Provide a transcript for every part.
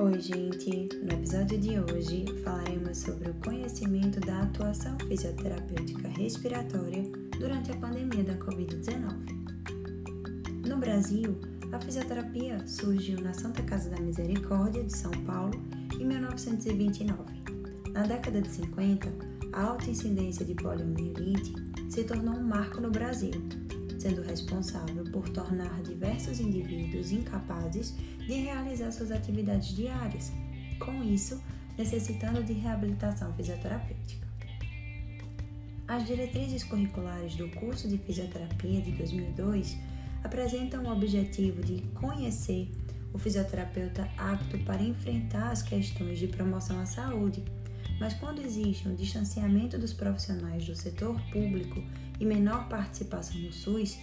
Oi, gente! No episódio de hoje falaremos sobre o conhecimento da atuação fisioterapêutica respiratória durante a pandemia da Covid-19. No Brasil, a fisioterapia surgiu na Santa Casa da Misericórdia de São Paulo em 1929. Na década de 50, a alta incidência de poliomielite se tornou um marco no Brasil sendo responsável por tornar diversos indivíduos incapazes de realizar suas atividades diárias, com isso, necessitando de reabilitação fisioterapêutica. As diretrizes curriculares do curso de fisioterapia de 2002 apresentam o objetivo de conhecer o fisioterapeuta apto para enfrentar as questões de promoção à saúde mas quando existe um distanciamento dos profissionais do setor público e menor participação no SUS,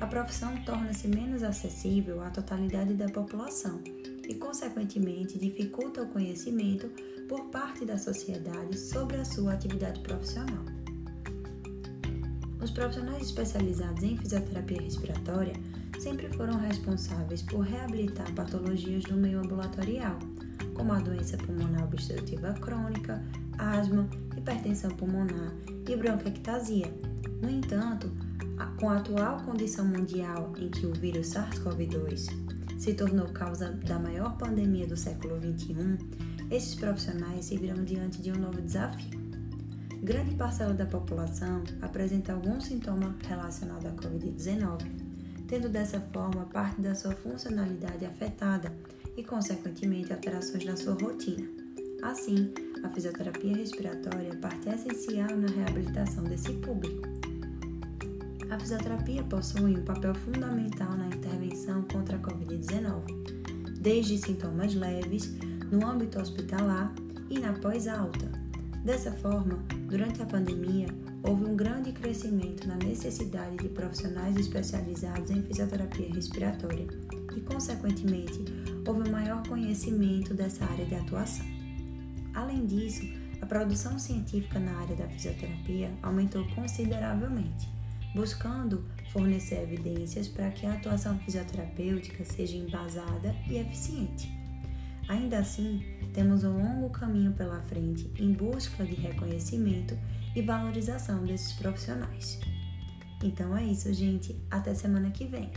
a profissão torna-se menos acessível à totalidade da população e, consequentemente, dificulta o conhecimento por parte da sociedade sobre a sua atividade profissional. Os profissionais especializados em fisioterapia respiratória sempre foram responsáveis por reabilitar patologias do meio ambulatorial como a doença pulmonar obstrutiva crônica, asma, hipertensão pulmonar e bronquiectasia. No entanto, com a atual condição mundial em que o vírus SARS-CoV-2 se tornou causa da maior pandemia do século XXI, esses profissionais se viram diante de um novo desafio. Grande parcela da população apresenta algum sintoma relacionado à Covid-19, tendo dessa forma parte da sua funcionalidade afetada consequentemente, alterações na sua rotina. Assim, a fisioterapia respiratória é parte essencial na reabilitação desse público. A fisioterapia possui um papel fundamental na intervenção contra a Covid-19, desde sintomas leves, no âmbito hospitalar e na pós-alta. Dessa forma, durante a pandemia, houve um grande crescimento na necessidade de profissionais especializados em fisioterapia respiratória e, consequentemente, houve um maior conhecimento dessa área de atuação. Além disso, a produção científica na área da fisioterapia aumentou consideravelmente, buscando fornecer evidências para que a atuação fisioterapêutica seja embasada e eficiente. Ainda assim, temos um longo caminho pela frente em busca de reconhecimento e valorização desses profissionais. Então é isso, gente. Até semana que vem.